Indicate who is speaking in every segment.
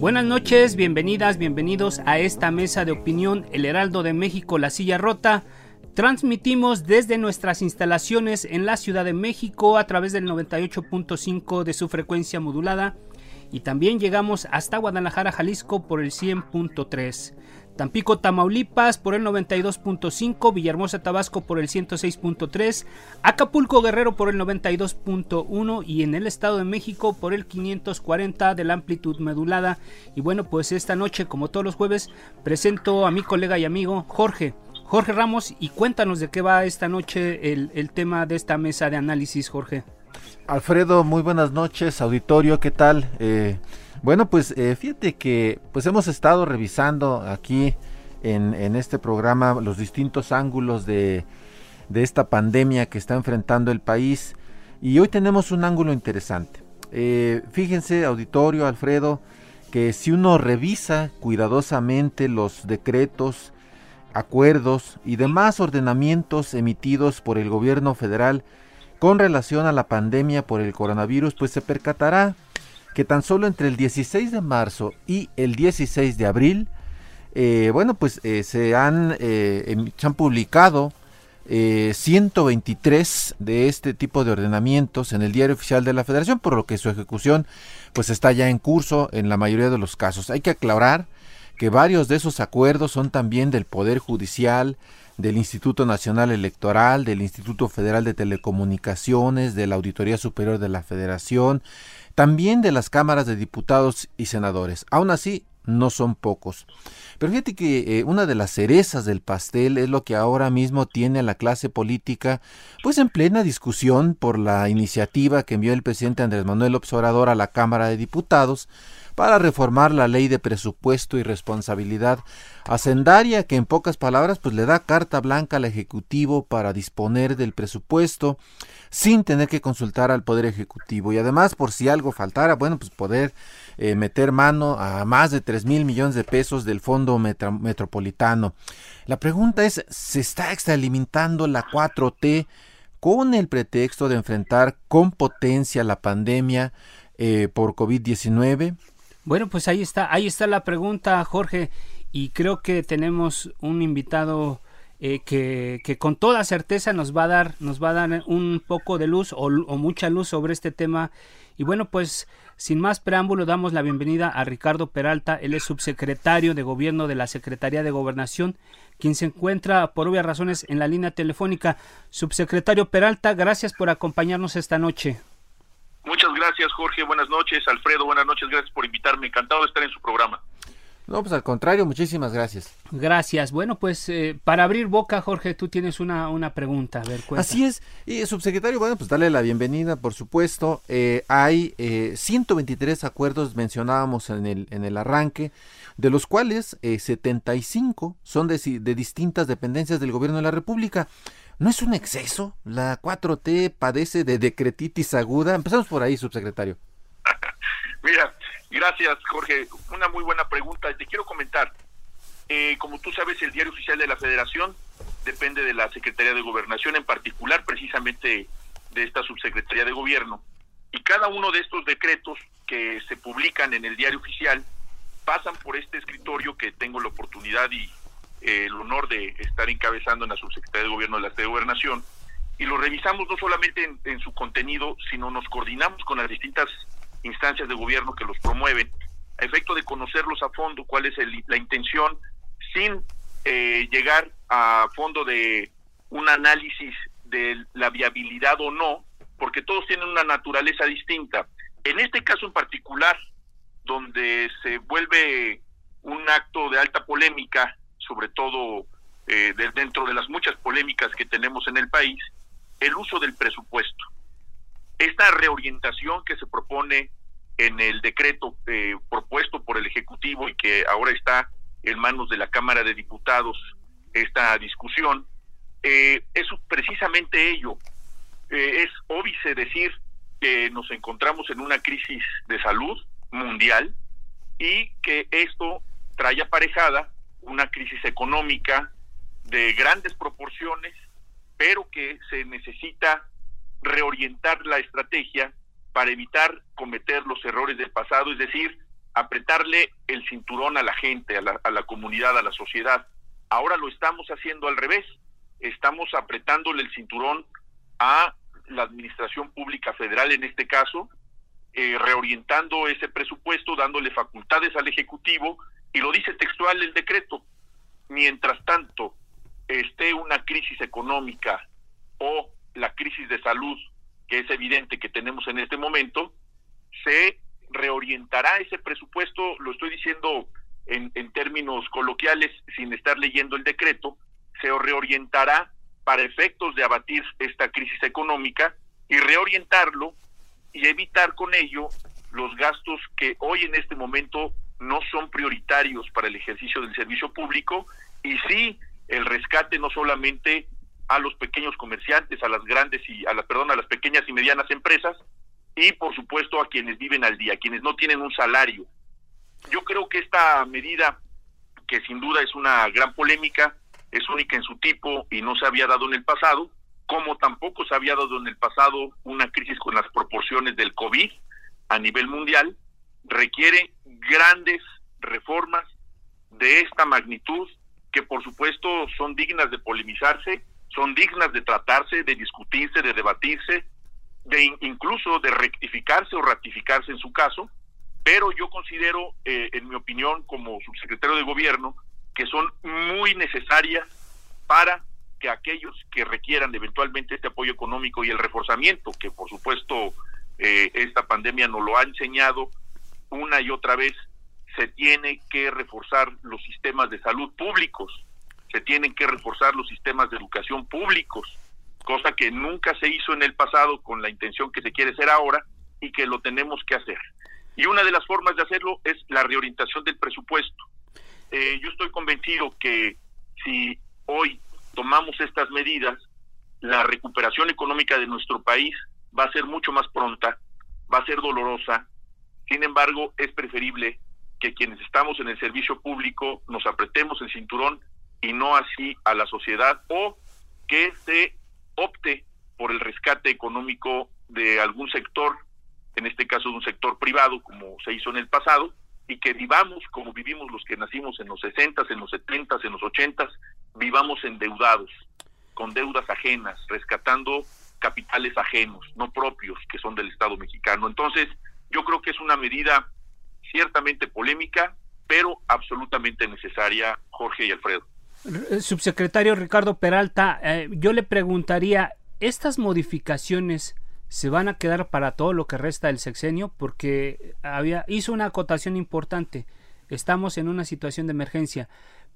Speaker 1: Buenas noches, bienvenidas, bienvenidos a esta mesa de opinión El Heraldo de México, La Silla Rota. Transmitimos desde nuestras instalaciones en la Ciudad de México a través del 98.5 de su frecuencia modulada y también llegamos hasta Guadalajara, Jalisco por el 100.3. Tampico, Tamaulipas por el 92.5, Villahermosa, Tabasco por el 106.3, Acapulco, Guerrero por el 92.1 y en el Estado de México por el 540 de la amplitud medulada. Y bueno, pues esta noche, como todos los jueves, presento a mi colega y amigo Jorge. Jorge Ramos, y cuéntanos de qué va esta noche el, tema de esta mesa de análisis, Jorge.
Speaker 2: Alfredo, muy buenas noches, auditorio, ¿qué tal? Eh, bueno, pues eh, fíjate que pues hemos estado revisando aquí en, este programa los distintos ángulos de, esta pandemia que está enfrentando el país y hoy tenemos un ángulo interesante. Eh, fíjense, auditorio, Alfredo, que si uno revisa cuidadosamente los decretos, acuerdos y demás ordenamientos emitidos por el gobierno federal con relación a la pandemia por el coronavirus, pues se percatará que tan solo entre el 16 de marzo y el 16 de abril, eh, bueno, pues eh, se, han, eh, se han publicado 123 de este tipo de ordenamientos en el diario oficial de la federación, por lo que su ejecución pues está ya en curso en la mayoría de los casos. Hay que aclarar que varios de esos acuerdos son también del Poder Judicial, del Instituto Nacional Electoral, del Instituto Federal de Telecomunicaciones, de la Auditoría Superior de la Federación, también de las cámaras de diputados y senadores. Aún así, no son pocos. Pero fíjate que eh, una de las cerezas del pastel es lo que ahora mismo tiene la clase política, pues en plena discusión por la iniciativa que envió el presidente Andrés Manuel Obrador a la Cámara de Diputados para reformar la ley de presupuesto y responsabilidad hacendaria que en pocas palabras pues le da carta blanca al ejecutivo para disponer del presupuesto sin tener que consultar al poder ejecutivo. Y además por si algo faltara bueno pues poder eh, meter mano a más de 3 mil millones de pesos del fondo metropolitano. La pregunta es se está extralimitando la 4T con el pretexto de enfrentar con potencia la pandemia eh, por COVID-19
Speaker 1: bueno, pues ahí está, ahí está la pregunta, Jorge, y creo que tenemos un invitado eh, que, que, con toda certeza nos va a dar, nos va a dar un poco de luz o, mucha luz sobre este tema. Y bueno, pues sin más preámbulo, damos la bienvenida a Ricardo Peralta, él es subsecretario de Gobierno de la Secretaría de Gobernación, quien se encuentra por obvias razones en la línea telefónica. Subsecretario Peralta, gracias por acompañarnos esta noche.
Speaker 3: Gracias, Jorge. Buenas noches. Alfredo, buenas noches. Gracias por invitarme. Encantado de estar en su programa.
Speaker 2: No, pues al contrario, muchísimas gracias.
Speaker 1: Gracias. Bueno, pues eh, para abrir boca, Jorge, tú tienes una, una pregunta. A ver,
Speaker 2: Así es. Y subsecretario, bueno, pues darle la bienvenida, por supuesto. Eh, hay eh, 123 acuerdos, mencionábamos en el, en el arranque, de los cuales 75 eh, son de, de distintas dependencias del gobierno de la República. ¿No es un exceso? ¿La 4T padece de decretitis aguda? Empezamos por ahí, subsecretario.
Speaker 3: Mira, gracias Jorge. Una muy buena pregunta. Te quiero comentar. Eh, como tú sabes, el diario oficial de la Federación depende de la Secretaría de Gobernación, en particular precisamente de esta subsecretaría de Gobierno. Y cada uno de estos decretos que se publican en el diario oficial pasan por este escritorio que tengo la oportunidad y eh, el honor de estar encabezando en la subsecretaría de Gobierno de la de Gobernación, y lo revisamos no solamente en, su contenido, sino nos coordinamos con las distintas instancias de gobierno que los promueven, a efecto de conocerlos a fondo, cuál es la intención, sin eh, llegar a fondo de un análisis de la viabilidad o no, porque todos tienen una naturaleza distinta. En este caso en particular, donde se vuelve un acto de alta polémica, sobre todo eh, dentro de las muchas polémicas que tenemos en el país, el uso del presupuesto. Esta reorientación que se propone en el decreto eh, propuesto por el Ejecutivo y que ahora está en manos de la Cámara de Diputados, esta discusión, eh, es precisamente ello. Es óbice decir que nos encontramos en una crisis de salud mundial y que esto trae aparejada una crisis económica de grandes proporciones pero que se necesita reorientar la estrategia para evitar cometer los errores del pasado, es decir, apretarle el cinturón a la gente, a la, comunidad, a la sociedad. Ahora lo estamos haciendo al revés, estamos apretándole el cinturón a la Administración Pública Federal en este caso, eh, reorientando ese presupuesto, dándole facultades al Ejecutivo, y lo dice textual el decreto. Mientras tanto, esté una crisis económica o la crisis de salud, que es evidente que tenemos en este momento, se reorientará ese presupuesto, lo estoy diciendo en, en términos coloquiales sin estar leyendo el decreto, se reorientará para efectos de abatir esta crisis económica y reorientarlo y evitar con ello los gastos que hoy en este momento no son prioritarios para el ejercicio del servicio público y sí el rescate no solamente a los pequeños comerciantes, a las grandes y a las perdón, a las pequeñas y medianas empresas y por supuesto a quienes viven al día, quienes no tienen un salario. Yo creo que esta medida que sin duda es una gran polémica, es única en su tipo y no se había dado en el pasado, como tampoco se había dado en el pasado una crisis con las proporciones del COVID a nivel mundial, requiere grandes reformas de esta magnitud que por supuesto son dignas de polemizarse, son dignas de tratarse, de discutirse, de debatirse, de incluso de rectificarse o ratificarse en su caso, pero yo considero, eh, en mi opinión, como subsecretario de gobierno, que son muy necesarias para que aquellos que requieran eventualmente este apoyo económico y el reforzamiento, que por supuesto eh, esta pandemia nos lo ha enseñado una y otra vez, se tiene que reforzar los sistemas de salud públicos, se tienen que reforzar los sistemas de educación públicos, cosa que nunca se hizo en el pasado con la intención que se quiere hacer ahora y que lo tenemos que hacer. Y una de las formas de hacerlo es la reorientación del presupuesto. Eh, yo estoy convencido que si hoy tomamos estas medidas, la recuperación económica de nuestro país va a ser mucho más pronta, va a ser dolorosa, sin embargo es preferible que quienes estamos en el servicio público nos apretemos el cinturón y no así a la sociedad o que se opte por el rescate económico de algún sector, en este caso de un sector privado como se hizo en el pasado, y que vivamos como vivimos los que nacimos en los 60, en los 70, en los 80, vivamos endeudados, con deudas ajenas, rescatando capitales ajenos, no propios, que son del Estado mexicano. Entonces, yo creo que es una medida ciertamente polémica, pero absolutamente necesaria, Jorge y Alfredo.
Speaker 1: Eh, subsecretario Ricardo Peralta, eh, yo le preguntaría, ¿estas modificaciones se van a quedar para todo lo que resta del sexenio? Porque había, hizo una acotación importante. Estamos en una situación de emergencia,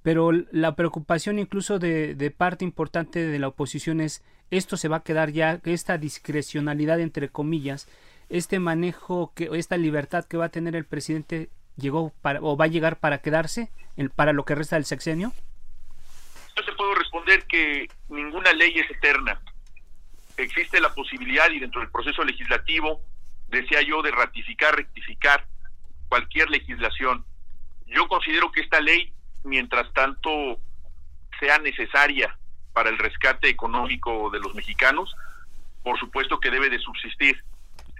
Speaker 1: pero la preocupación incluso de, de parte importante de la oposición es esto se va a quedar ya, esta discrecionalidad entre comillas, este manejo, que esta libertad que va a tener el presidente llegó para, o va a llegar para quedarse para lo que resta del sexenio?
Speaker 3: Yo te puedo responder que ninguna ley es eterna. Existe la posibilidad y dentro del proceso legislativo, decía yo, de ratificar, rectificar cualquier legislación. Yo considero que esta ley, mientras tanto sea necesaria para el rescate económico de los mexicanos, por supuesto que debe de subsistir.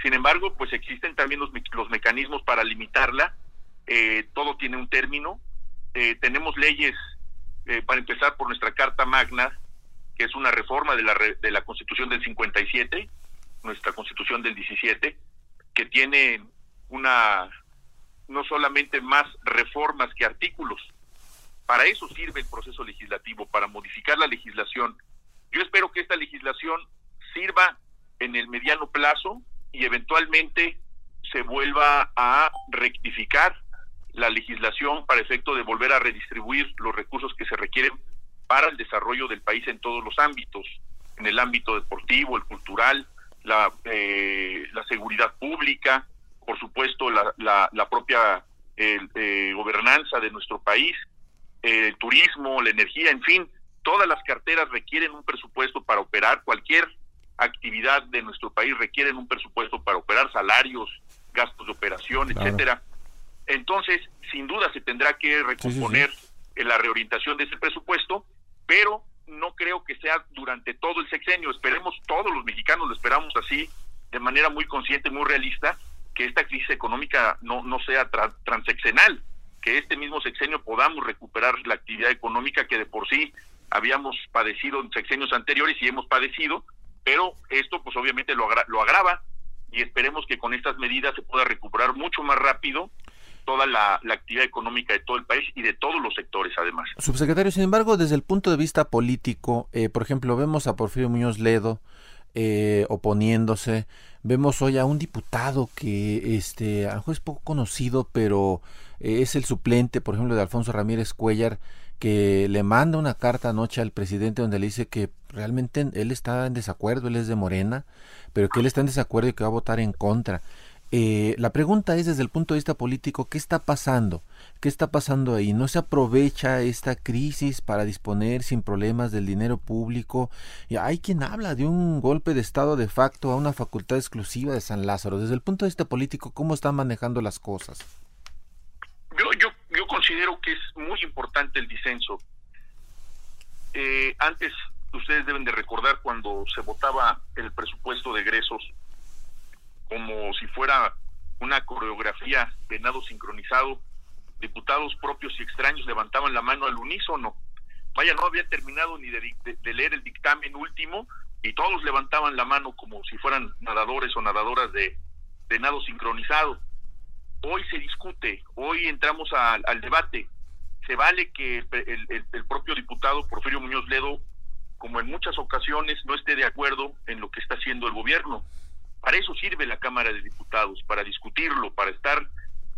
Speaker 3: Sin embargo, pues existen también los, mecanismos para limitarla. Eh, todo tiene un término. Eh, tenemos leyes eh, para empezar por nuestra Carta Magna, que es una reforma de la, de la Constitución del 57, nuestra Constitución del 17, que tiene una no solamente más reformas que artículos. Para eso sirve el proceso legislativo, para modificar la legislación. Yo espero que esta legislación sirva en el mediano plazo y eventualmente se vuelva a rectificar la legislación para efecto de volver a redistribuir los recursos que se requieren para el desarrollo del país en todos los ámbitos, en el ámbito deportivo, el cultural, la, eh, la seguridad pública, por supuesto la, la, propia eh, gobernanza de nuestro país, el turismo, la energía, en fin, todas las carteras requieren un presupuesto para operar, cualquier actividad de nuestro país requieren un presupuesto para operar salarios, gastos de operación, etcétera. Entonces, sin duda se tendrá que recomponer la reorientación de ese presupuesto, pero no creo que sea durante todo el sexenio. Esperemos, todos los mexicanos lo esperamos así, de manera muy consciente, muy realista, que esta crisis económica no, no sea transeccional, que este mismo sexenio podamos recuperar la actividad económica que de por sí habíamos padecido en sexenios anteriores y hemos padecido, pero esto pues obviamente lo, lo agrava y esperemos que con estas medidas se pueda recuperar mucho más rápido toda la, actividad económica de todo el país y de todos los sectores además.
Speaker 2: Subsecretario, sin embargo, desde el punto de vista político, eh, por ejemplo, vemos a Porfirio Muñoz Ledo eh, oponiéndose, vemos hoy a un diputado que este, a lo mejor es poco conocido, pero eh, es el suplente, por ejemplo, de Alfonso Ramírez Cuellar, que le manda una carta anoche al presidente donde le dice que realmente él está en desacuerdo, él es de Morena, pero que él está en desacuerdo y que va a votar en contra. Eh, la pregunta es desde el punto de vista político, ¿qué está pasando? ¿Qué está pasando ahí? ¿No se aprovecha esta crisis para disponer sin problemas del dinero público? Y hay quien habla de un golpe de Estado de facto a una facultad exclusiva de San Lázaro. Desde el punto de vista político, ¿cómo están manejando las cosas?
Speaker 3: Yo, considero que es muy importante el disenso. Eh, antes, ustedes deben de recordar cuando se votaba el presupuesto de egresos, como si fuera una coreografía de nado sincronizado, diputados propios y extraños levantaban la mano al unísono. Vaya, no había terminado ni de, leer el dictamen último y todos levantaban la mano como si fueran nadadores o nadadoras de, nado sincronizado. Hoy se discute, hoy entramos al debate. Se vale que el, el propio diputado Porfirio Muñoz Ledo, como en muchas ocasiones, no esté de acuerdo en lo que está haciendo el gobierno para eso sirve la Cámara de Diputados, para discutirlo, para estar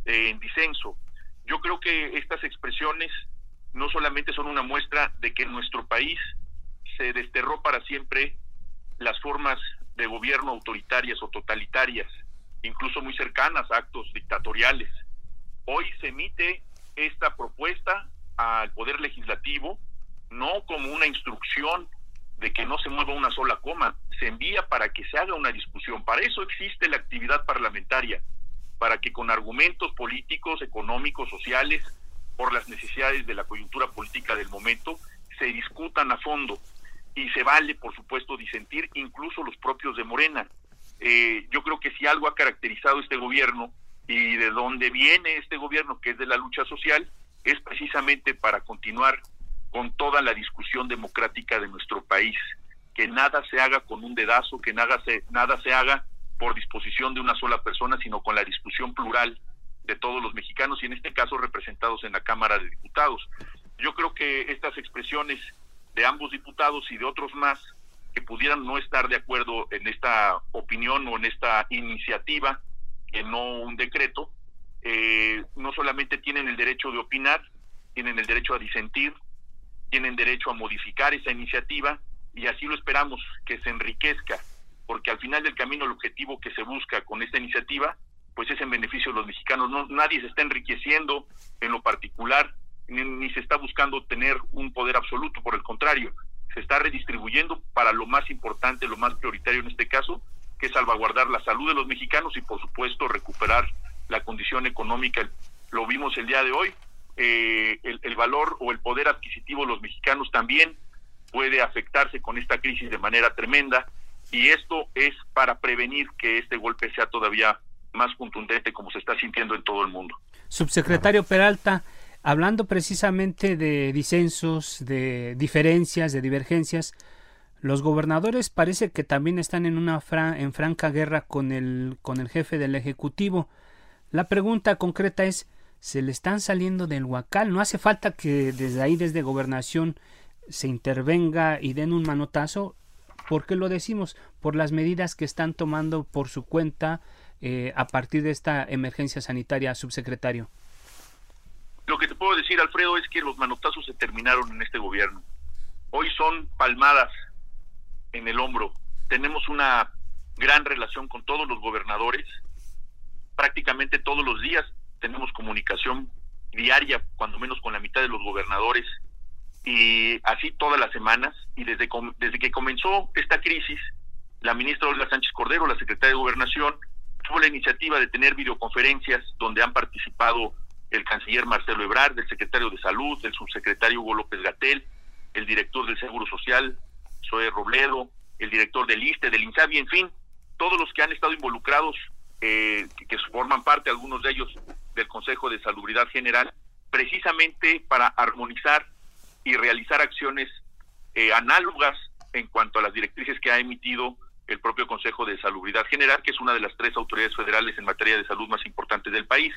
Speaker 3: eh, en disenso. Yo creo que estas expresiones no solamente son una muestra de que en nuestro país se desterró para siempre las formas de gobierno autoritarias o totalitarias, incluso muy cercanas a actos dictatoriales. Hoy se emite esta propuesta al Poder Legislativo no como una instrucción de que no se mueva una sola coma, se envía para que se haga una discusión. Para eso existe la actividad parlamentaria, para que con argumentos políticos, económicos, sociales, por las necesidades de la coyuntura política del momento, se discutan a fondo. Y se vale, por supuesto, disentir incluso los propios de Morena. Eh, yo creo que si algo ha caracterizado este gobierno y de dónde viene este gobierno, que es de la lucha social, es precisamente para continuar con toda la discusión democrática de nuestro país que nada se haga con un dedazo, que nada se, nada se haga por disposición de una sola persona, sino con la discusión plural de todos los mexicanos y en este caso representados en la Cámara de Diputados. Yo creo que estas expresiones de ambos diputados y de otros más que pudieran no estar de acuerdo en esta opinión o en esta iniciativa, que no un decreto, eh, no solamente tienen el derecho de opinar, tienen el derecho a disentir, tienen derecho a modificar esa iniciativa y así lo esperamos, que se enriquezca, porque al final del camino el objetivo que se busca con esta iniciativa, pues es en beneficio de los mexicanos. No, nadie se está enriqueciendo en lo particular, ni, se está buscando tener un poder absoluto, por el contrario, se está redistribuyendo para lo más importante, lo más prioritario en este caso, que es salvaguardar la salud de los mexicanos y por supuesto recuperar la condición económica. Lo vimos el día de hoy, eh, el, el, valor o el poder adquisitivo de los mexicanos también puede afectarse con esta crisis de manera tremenda y esto es para prevenir que este golpe sea todavía más contundente como se está sintiendo en todo el mundo.
Speaker 1: Subsecretario Peralta, Hablando precisamente de disensos, de diferencias, de divergencias, los gobernadores parece que también están en una en franca guerra con el, con el jefe del Ejecutivo. La pregunta concreta es, ¿se le están saliendo del huacal? ¿No hace falta que desde ahí, desde gobernación, se intervenga y den un manotazo? ¿Por qué lo decimos? Por las medidas que están tomando por su cuenta eh, a partir de esta emergencia sanitaria, subsecretario.
Speaker 3: Lo que te puedo decir, Alfredo, es que los manotazos se terminaron en este gobierno. Hoy son palmadas en el hombro. Tenemos una gran relación con todos los gobernadores. Prácticamente todos los días tenemos comunicación diaria, cuando menos con la mitad de los gobernadores, y así todas las semanas. Y desde, desde que comenzó esta crisis, la ministra Olga Sánchez Cordero, la secretaria de Gobernación, tuvo la iniciativa de tener videoconferencias donde han participado el canciller Marcelo Ebrard, el secretario de Salud, el subsecretario Hugo López Gatel, el director del Seguro Social, Zoe Robledo, el director del ISTE, del INSABI, en fin, todos los que han estado involucrados, eh, que, forman parte, algunos de ellos, del Consejo de Salubridad General, precisamente para armonizar y realizar acciones eh, análogas en cuanto a las directrices que ha emitido el propio Consejo de Salubridad General, que es una de las tres autoridades federales en materia de salud más importantes del país.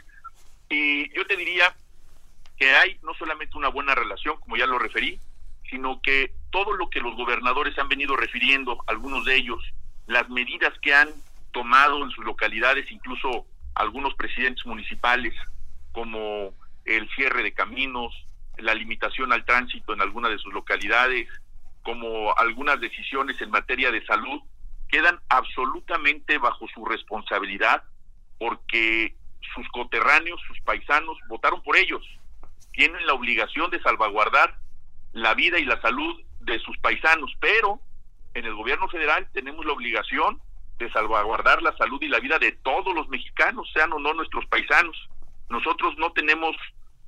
Speaker 3: Y yo te diría que hay no solamente una buena relación, como ya lo referí, sino que todo lo que los gobernadores han venido refiriendo, algunos de ellos, las medidas que han tomado en sus localidades, incluso algunos presidentes municipales, como el cierre de caminos, la limitación al tránsito en algunas de sus localidades, como algunas decisiones en materia de salud, quedan absolutamente bajo su responsabilidad porque sus coterráneos, sus paisanos, votaron por ellos. Tienen la obligación de salvaguardar la vida y la salud de sus paisanos, pero en el gobierno federal tenemos la obligación de salvaguardar la salud y la vida de todos los mexicanos, sean o no nuestros paisanos. Nosotros no tenemos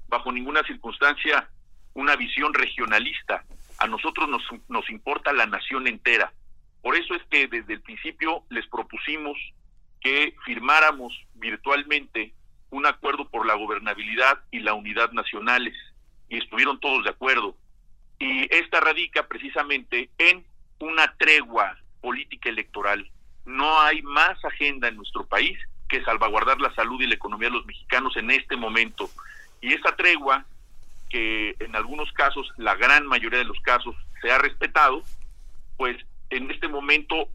Speaker 3: bajo ninguna circunstancia una visión regionalista. A nosotros nos, nos importa la nación entera. Por eso es que desde el principio les propusimos que firmáramos virtualmente un acuerdo por la gobernabilidad y la unidad nacionales y estuvieron todos de acuerdo. Y esta radica precisamente en una tregua política electoral. No hay más agenda en nuestro país que salvaguardar la salud y la economía de los mexicanos en este momento. Y esa tregua, que en algunos casos, la gran mayoría de los casos, se ha respetado, pues en este momento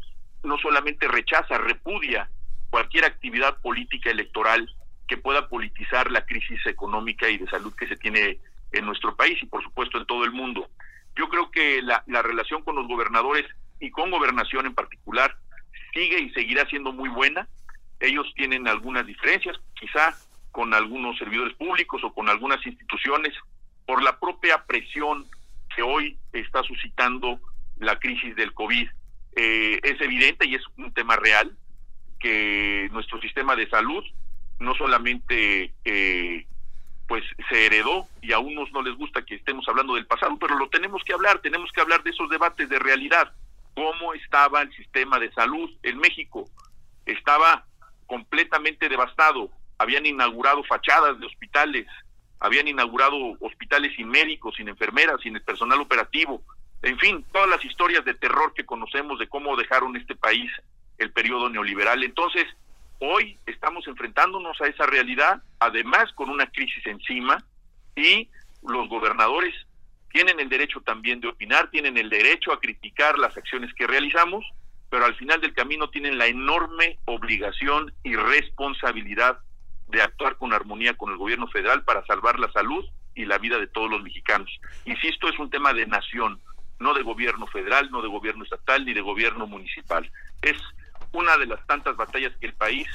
Speaker 3: no solamente rechaza, repudia cualquier actividad política electoral que pueda politizar la crisis económica y de salud que se tiene en nuestro país y por supuesto en todo el mundo. Yo creo que la, la relación con los gobernadores y con gobernación en particular sigue y seguirá siendo muy buena. Ellos tienen algunas diferencias, quizá con algunos servidores públicos o con algunas instituciones, por la propia presión que hoy está suscitando la crisis del COVID. Eh, es evidente y es un tema real que nuestro sistema de salud no solamente eh, pues se heredó y a unos no les gusta que estemos hablando del pasado, pero lo tenemos que hablar, tenemos que hablar de esos debates de realidad. ¿Cómo estaba el sistema de salud en México? Estaba completamente devastado. Habían inaugurado fachadas de hospitales, habían inaugurado hospitales sin médicos, sin enfermeras, sin el personal operativo. En fin, todas las historias de terror que conocemos de cómo dejaron este país el periodo neoliberal. Entonces, Hoy estamos enfrentándonos a esa realidad, además con una crisis encima, y los gobernadores tienen el derecho también de opinar, tienen el derecho a criticar las acciones que realizamos, pero al final del camino tienen la enorme obligación y responsabilidad de actuar con armonía con el gobierno federal para salvar la salud y la vida de todos los mexicanos. Insisto, es un tema de nación, no de gobierno federal, no de gobierno estatal ni de gobierno municipal. Es una de las tantas batallas que el país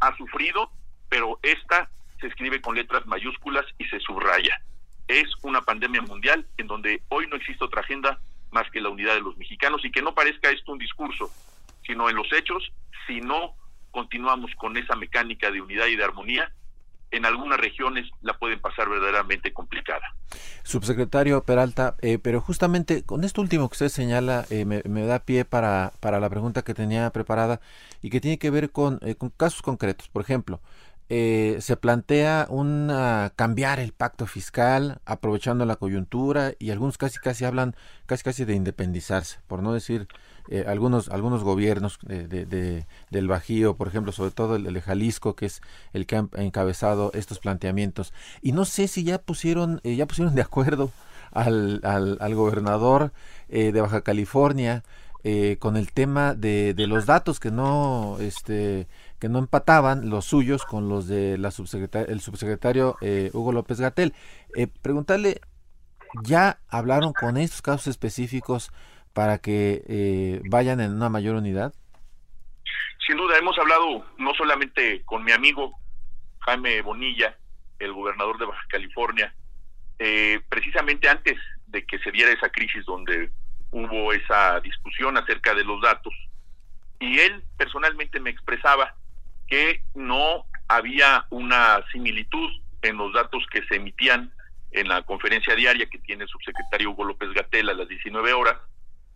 Speaker 3: ha sufrido, pero esta se escribe con letras mayúsculas y se subraya. Es una pandemia mundial en donde hoy no existe otra agenda más que la unidad de los mexicanos y que no parezca esto un discurso, sino en los hechos, si no continuamos con esa mecánica de unidad y de armonía, en algunas regiones la pueden pasar verdaderamente complicada.
Speaker 2: Subsecretario Peralta, eh, pero justamente con esto último que usted señala eh, me, da pie para, para la pregunta que tenía preparada y que tiene que ver con, eh, con casos concretos. Por ejemplo, eh, se plantea un cambiar el pacto fiscal aprovechando la coyuntura y algunos casi casi hablan casi casi de independizarse, por no decir eh, algunos algunos gobiernos de, del Bajío, por ejemplo, sobre todo el, de Jalisco, que es el que ha encabezado estos planteamientos. Y no sé si ya pusieron ya pusieron de acuerdo al, al, al gobernador de Baja California con el tema de, los datos que no este que no empataban los suyos con los de la subsecretaria, el subsecretario eh, Hugo López Gatel. Eh, preguntarle, ¿ya hablaron con estos casos específicos para que eh, vayan en una mayor unidad?
Speaker 3: Sin duda, hemos hablado no solamente con mi amigo Jaime Bonilla, el gobernador de Baja California, eh, precisamente antes de que se diera esa crisis donde hubo esa discusión acerca de los datos, y él personalmente me expresaba que no había una similitud en los datos que se emitían en la conferencia diaria que tiene el subsecretario Hugo López Gatel a las 19 horas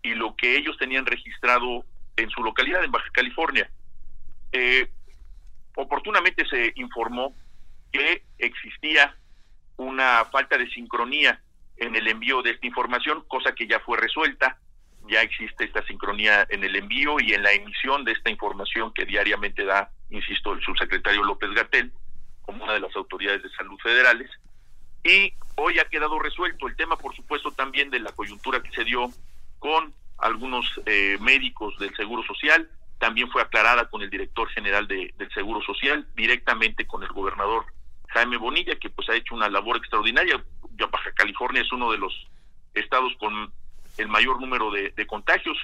Speaker 3: y lo que ellos tenían registrado en su localidad en Baja California. Eh, oportunamente se informó que existía una falta de sincronía en el envío de esta información, cosa que ya fue resuelta ya existe esta sincronía en el envío y en la emisión de esta información que diariamente da, insisto, el subsecretario López Gatel, como una de las autoridades de salud federales. Y hoy ha quedado resuelto el tema, por supuesto, también de la coyuntura que se dio con algunos eh, médicos del Seguro Social, también fue aclarada con el director general de, del Seguro Social, directamente con el gobernador Jaime Bonilla, que pues ha hecho una labor extraordinaria. Baja California es uno de los estados con el mayor número de, contagios.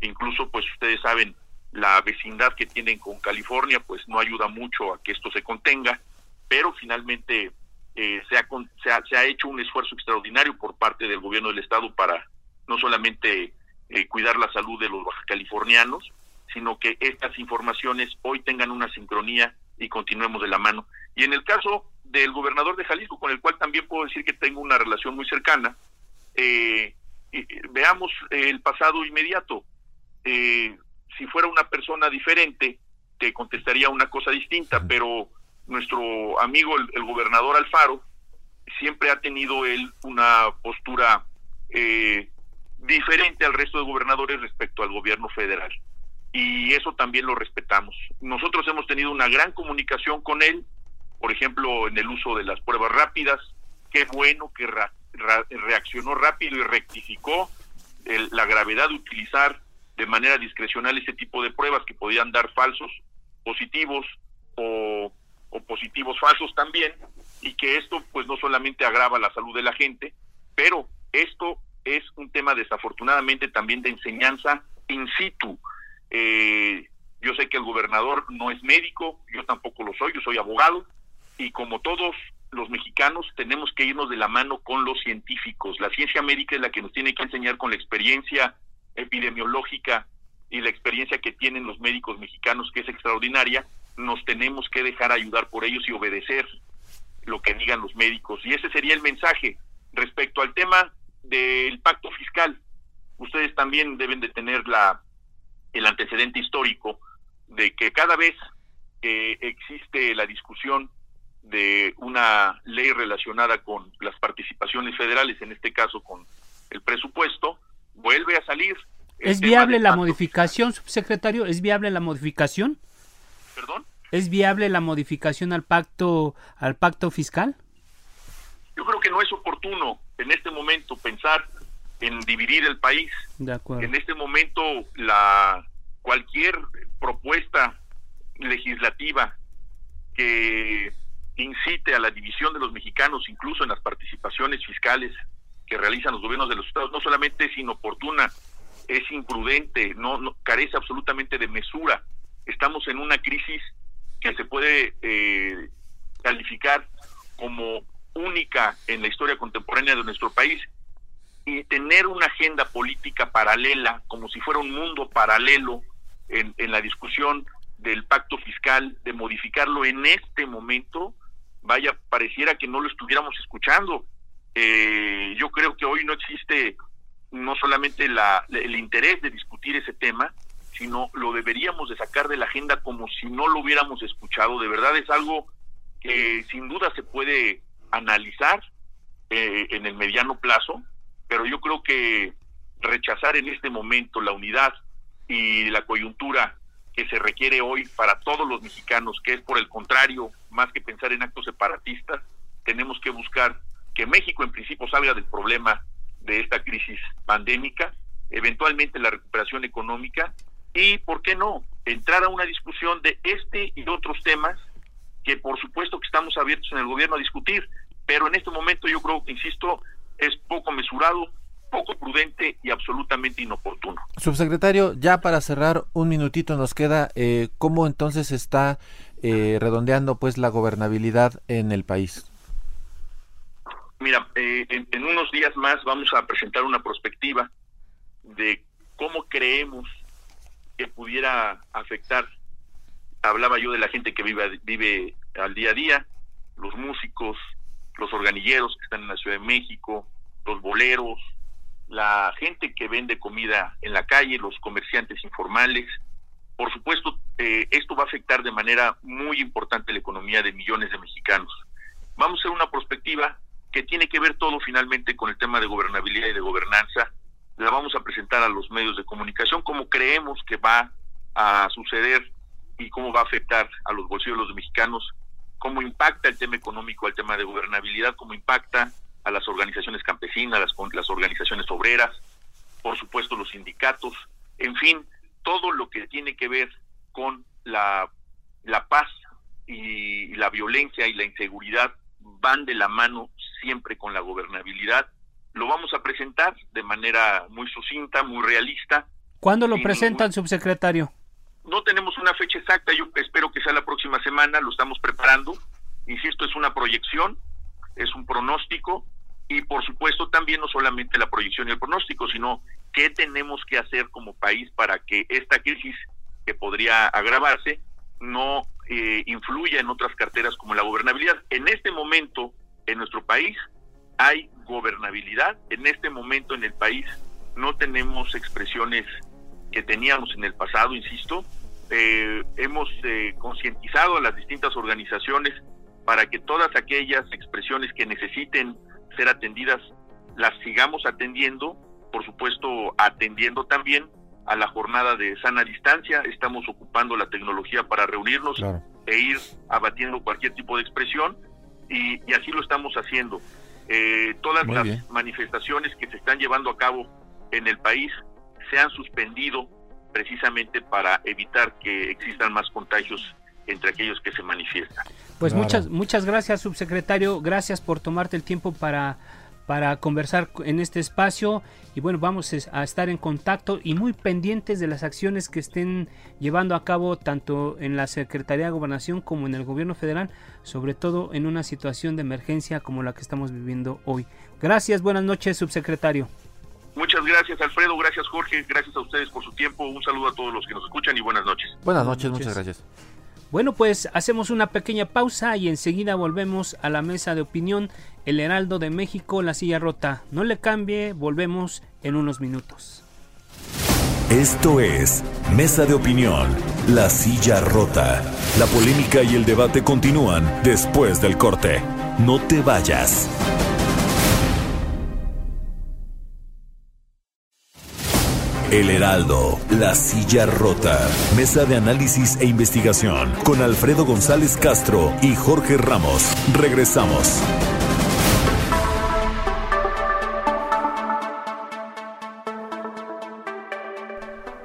Speaker 3: Incluso, pues ustedes saben, la vecindad que tienen con California, pues no ayuda mucho a que esto se contenga, pero finalmente eh, se, ha, se, ha, se, ha, hecho un esfuerzo extraordinario por parte del gobierno del estado para no solamente eh, cuidar la salud de los californianos, sino que estas informaciones hoy tengan una sincronía y continuemos de la mano. Y en el caso del gobernador de Jalisco, con el cual también puedo decir que tengo una relación muy cercana, eh, veamos el pasado inmediato. Eh, si fuera una persona diferente, te contestaría una cosa distinta, pero nuestro amigo, el, gobernador Alfaro, siempre ha tenido él una postura eh, diferente al resto de gobernadores respecto al gobierno federal. Y eso también lo respetamos. Nosotros hemos tenido una gran comunicación con él, por ejemplo, en el uso de las pruebas rápidas. Qué bueno que reaccionó rápido y rectificó la gravedad de utilizar de manera discrecional ese tipo de pruebas que podían dar falsos positivos o, positivos falsos también y que esto pues no solamente agrava la salud de la gente, pero esto es un tema desafortunadamente también de enseñanza in situ. Eh, yo sé que el gobernador no es médico, yo tampoco lo soy, yo soy abogado y como todos los mexicanos tenemos que irnos de la mano con los científicos. La ciencia médica es la que nos tiene que enseñar con la experiencia epidemiológica y la experiencia que tienen los médicos mexicanos, que es extraordinaria. Nos tenemos que dejar ayudar por ellos y obedecer lo que digan los médicos. Y ese sería el mensaje respecto al tema del pacto fiscal. Ustedes también deben de tener la el antecedente histórico de que cada vez que existe la discusión de una ley relacionada con las participaciones federales, en este caso con el presupuesto, vuelve a salir.
Speaker 1: ¿Es viable la modificación, subsecretario? ¿Es viable la modificación?
Speaker 3: ¿Perdón?
Speaker 1: ¿Es viable la modificación al pacto al pacto fiscal?
Speaker 3: Yo creo que no es oportuno en este momento pensar en dividir el país.
Speaker 1: De acuerdo.
Speaker 3: En este momento la cualquier propuesta legislativa que incite a la división de los mexicanos, incluso en las participaciones fiscales que realizan los gobiernos de los estados, no solamente es inoportuna, es imprudente, no, carece absolutamente de mesura. Estamos en una crisis que se puede eh, calificar como única en la historia contemporánea de nuestro país y tener una agenda política paralela, como si fuera un mundo paralelo en, en la discusión del pacto fiscal, de modificarlo en este momento, vaya, pareciera que no lo estuviéramos escuchando. Eh, yo creo que hoy no existe no solamente la, el interés de discutir ese tema, sino lo deberíamos de sacar de la agenda como si no lo hubiéramos escuchado. De verdad es algo que sin duda se puede analizar eh, en el mediano plazo, pero yo creo que rechazar en este momento la unidad y la coyuntura que se requiere hoy para todos los mexicanos, que es por el contrario, más que pensar en actos separatistas, tenemos que buscar que México en principio salga del problema de esta crisis pandémica, eventualmente la recuperación económica y, ¿por qué no?, entrar a una discusión de este y otros temas que por supuesto que estamos abiertos en el gobierno a discutir, pero en este momento yo creo, insisto, es poco mesurado, poco prudente y absolutamente inoportuno.
Speaker 2: Subsecretario, ya para cerrar un minutito nos queda, eh, ¿cómo entonces está eh, redondeando pues la gobernabilidad en el país?
Speaker 3: Mira, eh, en, en, unos días más vamos a presentar una perspectiva de cómo creemos que pudiera afectar. Hablaba yo de la gente que vive, vive al día a día, los músicos, los organilleros que están en la Ciudad de México, los boleros, la gente que vende comida en la calle, los comerciantes informales. Por supuesto, eh, esto va a afectar de manera muy importante la economía de millones de mexicanos. Vamos a hacer una perspectiva que tiene que ver todo finalmente con el tema de gobernabilidad y de gobernanza. La vamos a presentar a los medios de comunicación como creemos que va a suceder y cómo va a afectar a los bolsillos de los mexicanos, cómo impacta el tema económico al tema de gobernabilidad, cómo impacta a las organizaciones campesinas, las, las organizaciones obreras, por supuesto los sindicatos, en fin, todo lo que tiene que ver con la, la paz y la violencia y la inseguridad van de la mano siempre con la gobernabilidad. Lo vamos a presentar de manera muy sucinta, muy realista.
Speaker 1: ¿Cuándo lo presentan, subsecretario?
Speaker 3: No tenemos una fecha exacta, yo espero que sea la próxima semana, lo estamos preparando. Insisto, es una proyección, es un pronóstico y por supuesto también no solamente la proyección y el pronóstico, sino qué tenemos que hacer como país para que esta crisis que podría agravarse no eh, influya en otras carteras como la gobernabilidad. En este momento, en nuestro país, hay gobernabilidad. En este momento, en el país, no tenemos expresiones que teníamos en el pasado, insisto. Eh, hemos eh, concientizado a las distintas organizaciones para que todas aquellas expresiones que necesiten ser atendidas las sigamos atendiendo, por supuesto atendiendo también a la jornada de sana distancia, estamos ocupando la tecnología para reunirnos e ir abatiendo cualquier tipo de expresión y, así lo estamos haciendo. Eh, todas las manifestaciones que se están llevando a cabo en el país se han suspendido precisamente para evitar que existan más contagios entre aquellos que se manifiestan.
Speaker 1: Pues muchas muchas gracias, subsecretario, gracias por tomarte el tiempo para para conversar en este espacio y bueno, vamos a estar en contacto y muy pendientes de las acciones que estén llevando a cabo tanto en la Secretaría de Gobernación como en el gobierno federal, sobre todo en una situación de emergencia como la que estamos viviendo hoy. Gracias, buenas noches, subsecretario.
Speaker 3: Muchas gracias, Alfredo, gracias, Jorge, gracias a ustedes por su tiempo, un saludo a todos los que nos escuchan y buenas noches.
Speaker 2: Buenas noches, muchas gracias.
Speaker 1: Bueno, pues hacemos una pequeña pausa y enseguida volvemos a la mesa de opinión El Heraldo de México, la silla rota. No le cambie, volvemos en unos minutos.
Speaker 4: Esto es Mesa de Opinión, La Silla Rota. La polémica y el debate continúan después del corte. No te vayas. El Heraldo, La Silla Rota, Mesa de Análisis e Investigación, con Alfredo González Castro y Jorge Ramos. Regresamos.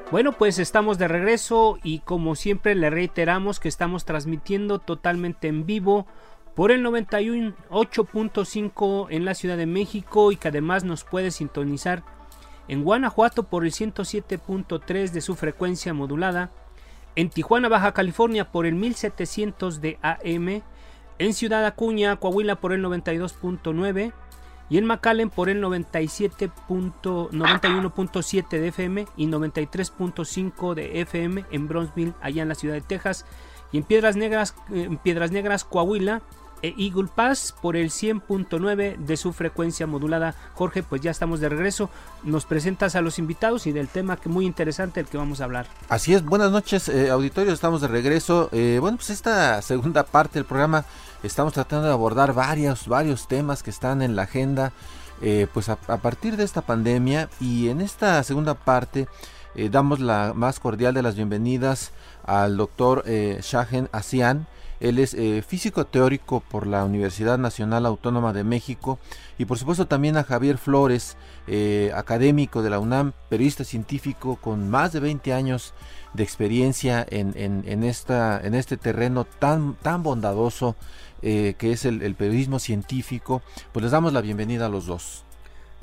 Speaker 1: Bueno, pues estamos de regreso y como siempre le reiteramos que estamos transmitiendo totalmente en vivo por el 98.5 en la Ciudad de México y que además nos puede sintonizar en Guanajuato por el 107.3 de su frecuencia modulada, en Tijuana, Baja California por el 1700 de AM, en Ciudad Acuña, Coahuila por el 92.9 y en McAllen por el 97.91.7 de FM y 93.5 de FM en Bronzeville, allá en la ciudad de Texas, y en Piedras Negras, en Piedras Negras, Coahuila e Eagle Pass por el 100.9 de su frecuencia modulada. Jorge, pues ya estamos de regreso. Nos presentas a los invitados y del tema que muy interesante el que vamos a hablar.
Speaker 2: Así es, buenas noches, eh, auditorio, estamos de regreso. Eh, bueno, pues esta segunda parte del programa estamos tratando de abordar varios, varios temas que están en la agenda. Eh, pues a, partir de esta pandemia y en esta segunda parte damos la más cordial de las bienvenidas al doctor Shahen Asian, él es eh, físico teórico por la Universidad Nacional Autónoma de México y por supuesto también a Javier Flores, eh, académico de la UNAM, periodista científico con más de 20 años de experiencia en, en, esta, en este terreno tan, tan bondadoso eh, que es el, el periodismo científico. Pues les damos la bienvenida a los dos.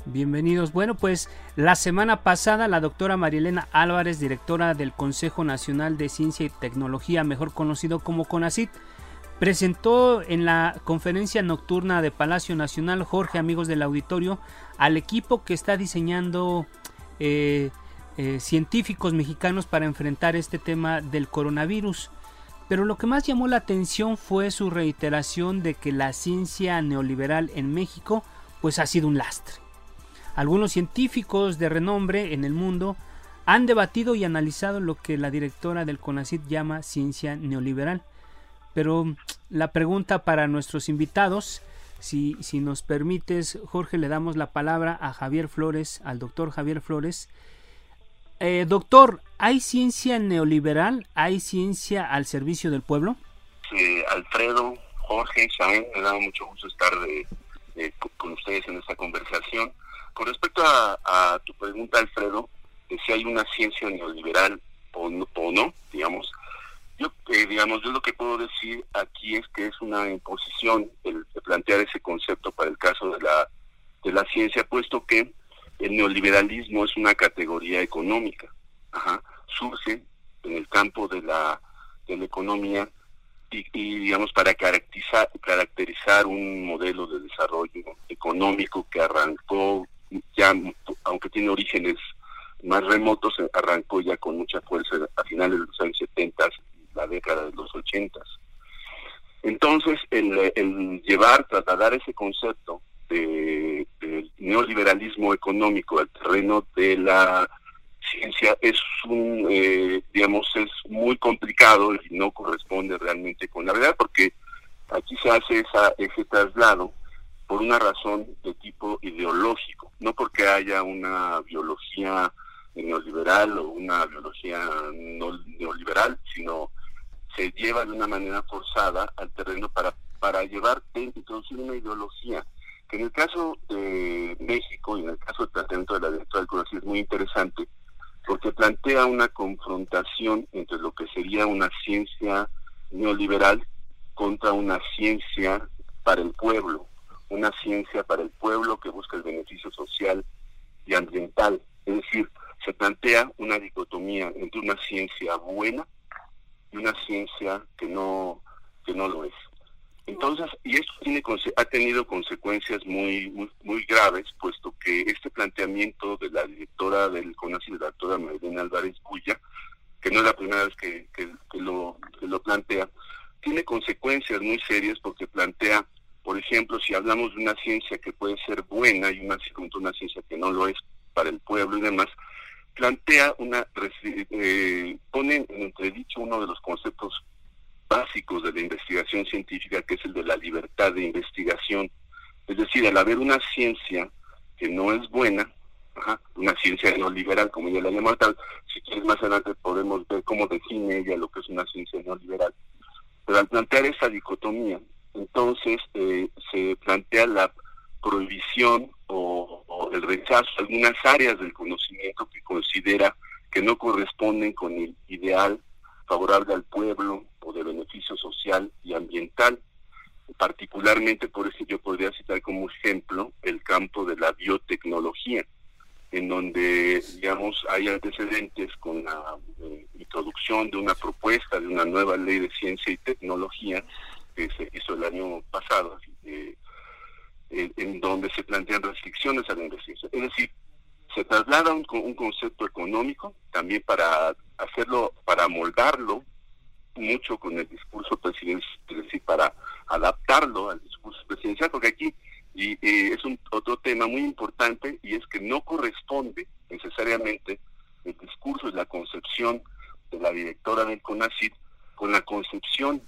Speaker 1: Bienvenidos. Bueno, pues la semana pasada la doctora Marielena Álvarez, directora del Consejo Nacional de Ciencia y Tecnología, mejor conocido como CONACIT, presentó en la conferencia nocturna de Palacio Nacional, Jorge, amigos del auditorio, al equipo que está diseñando eh, eh, científicos mexicanos para enfrentar este tema del coronavirus. Pero lo que más llamó la atención fue su reiteración de que la ciencia neoliberal en México pues ha sido un lastre algunos científicos de renombre en el mundo han debatido y analizado lo que la directora del CONACIT llama ciencia neoliberal. Pero la pregunta para nuestros invitados, si, si nos permites, Jorge, le damos la palabra a Javier Flores, al doctor Javier Flores. Eh, doctor, ¿hay ciencia neoliberal? ¿Hay ciencia al servicio del pueblo?
Speaker 5: Sí, Alfredo, Jorge, Shaen, me da mucho gusto estar con ustedes en esta conversación. Con respecto a, tu pregunta, Alfredo, de si hay una ciencia neoliberal o no, o no digamos, yo, eh, digamos, yo lo que puedo decir aquí es que es una imposición el, plantear ese concepto para el caso de la, de la ciencia, puesto que el neoliberalismo es una categoría económica. Surge en el campo de la, de la economía y, y, digamos para caracterizar, caracterizar un modelo de desarrollo económico que arrancó ya aunque tiene orígenes más remotos, arrancó ya con mucha fuerza a finales de los años 70, la década de los 80. Entonces, el, llevar, trasladar ese concepto de, neoliberalismo económico al terreno de la ciencia es un, eh, digamos, es muy complicado y no corresponde realmente con la verdad, porque aquí se hace esa, ese traslado por una razón de tipo ideológico, no porque haya una biología neoliberal o una biología no neoliberal, sino se lleva de una manera forzada al terreno para, para llevar, introducir una ideología, que en el caso de México y en el caso del planteamiento de la directora del es muy interesante, porque plantea una confrontación entre lo que sería una ciencia neoliberal contra una ciencia para el pueblo, una ciencia para el pueblo que busca el beneficio social y ambiental. Es decir, se plantea una dicotomía entre una ciencia buena y una ciencia que no, que no lo es. Entonces, y esto tiene, ha tenido consecuencias muy, muy, graves, puesto que este planteamiento de la directora del CONACI, la doctora Marilena Álvarez Bulla, que no es la primera vez que, lo, que lo plantea, tiene consecuencias muy serias porque plantea por ejemplo, si hablamos de una ciencia que puede ser buena y una, una ciencia que no lo es para el pueblo y demás, plantea una, eh, pone en entredicho uno de los conceptos básicos de la investigación científica, que es el de la libertad de investigación. Es decir, al haber una ciencia que no es buena, una ciencia no liberal, como ella la llama tal, si quieres más adelante podemos ver cómo define ella lo que es una ciencia no liberal. Pero al plantear esa dicotomía, entonces eh, se plantea la prohibición o, el rechazo a algunas áreas del conocimiento que considera que no corresponden con el ideal favorable al pueblo o de beneficio social y ambiental. Particularmente, por eso yo podría citar como ejemplo el campo de la biotecnología, en donde, digamos, hay antecedentes con la eh, introducción de una propuesta de una nueva ley de ciencia y tecnología que se hizo el año pasado, eh, en, donde se plantean restricciones a la investigación. Es decir, se traslada un, un concepto económico también para hacerlo, para moldarlo mucho con el discurso presidencial, es decir, para adaptarlo al discurso presidencial, porque aquí y, es un otro tema muy importante y es que no corresponde necesariamente el discurso y la concepción de la directora del CONACYT con la concepción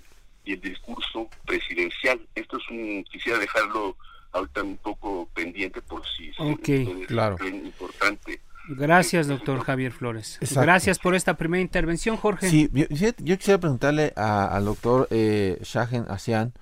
Speaker 5: y el discurso presidencial. Esto es un, quisiera dejarlo ahorita un poco pendiente por si
Speaker 1: okay,
Speaker 2: claro.
Speaker 5: importante.
Speaker 1: Gracias, doctor Javier Flores. Gracias por esta primera intervención, Jorge.
Speaker 2: Sí, yo, quisiera preguntarle al doctor eh, Shahen Asian,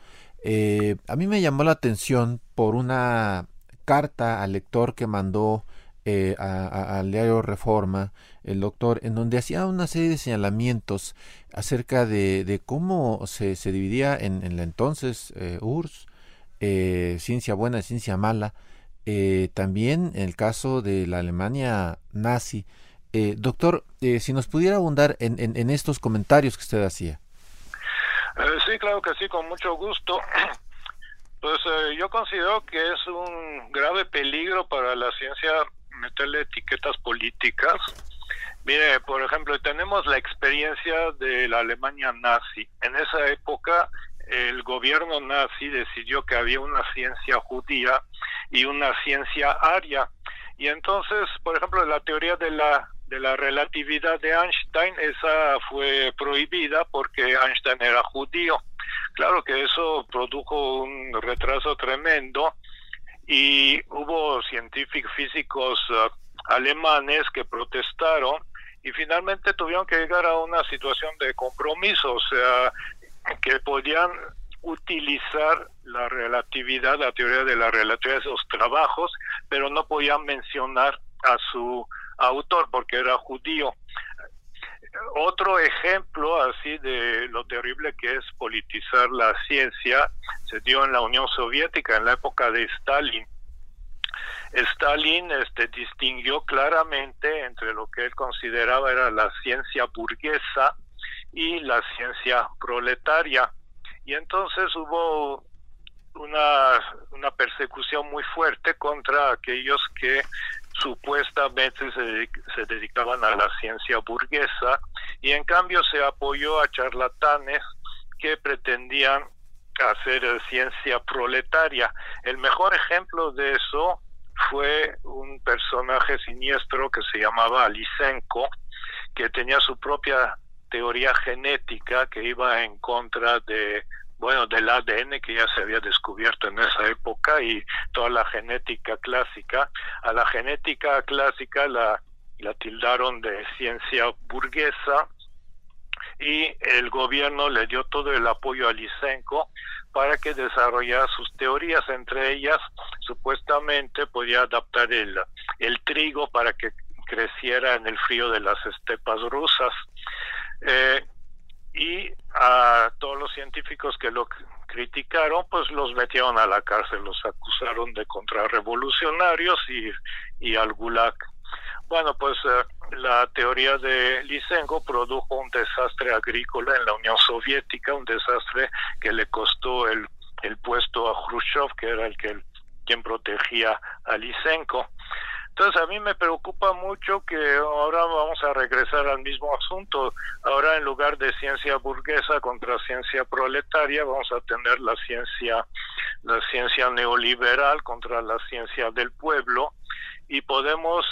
Speaker 2: eh, a mí me llamó la atención por una carta al lector que mandó eh, al diario Reforma, el doctor, en donde hacía una serie de señalamientos acerca de, cómo se, se, dividía en, en la entonces eh, URSS, eh, ciencia buena y ciencia mala, eh, también en el caso de la Alemania nazi. doctor, si nos pudiera abundar en, en, estos comentarios que usted hacía.
Speaker 6: sí, claro que sí, con mucho gusto. Pues yo considero que es un grave peligro para la ciencia meterle etiquetas políticas. Mire, por ejemplo, tenemos la experiencia de la Alemania nazi. En esa época, el gobierno nazi decidió que había una ciencia judía y una ciencia aria. Y entonces, por ejemplo, la teoría de la de la relatividad de Einstein, esa fue prohibida porque Einstein era judío. Claro que eso produjo un retraso tremendo y hubo científicos físicos uh, alemanes que protestaron y finalmente tuvieron que llegar a una situación de compromiso, o sea, que podían utilizar la relatividad, la teoría de la relatividad de esos trabajos, pero no podían mencionar a su autor porque era judío. Otro ejemplo así de lo terrible que es politizar la ciencia se dio en la Unión Soviética en la época de Stalin. Stalin este, distinguió claramente entre lo que él consideraba era la ciencia burguesa y la ciencia proletaria. Y entonces hubo una, una persecución muy fuerte contra aquellos que supuestamente se, dedicaban a la ciencia burguesa y en cambio se apoyó a charlatanes que pretendían hacer ciencia proletaria. El mejor ejemplo de eso fue un personaje siniestro que se llamaba Lysenko, que tenía su propia teoría genética que iba en contra de bueno, del ADN que ya se había descubierto en esa época y toda la genética clásica. A la genética clásica la, la tildaron de ciencia burguesa y el gobierno le dio todo el apoyo a Lysenko para que desarrollara sus teorías, entre ellas supuestamente podía adaptar el, el trigo para que creciera en el frío de las estepas rusas. Eh, y a todos los científicos que lo criticaron, pues los metieron a la cárcel, los acusaron de contrarrevolucionarios y, y al gulag. Bueno, pues eh, la teoría de Lysenko produjo un desastre agrícola en la Unión Soviética, un desastre que le costó el, el puesto a Khrushchev, que era el que quien protegía a Lysenko. Entonces a mí me preocupa mucho que ahora vamos a regresar al mismo asunto. Ahora en lugar de ciencia burguesa contra ciencia proletaria vamos a tener la ciencia la ciencia neoliberal contra la ciencia del pueblo y podemos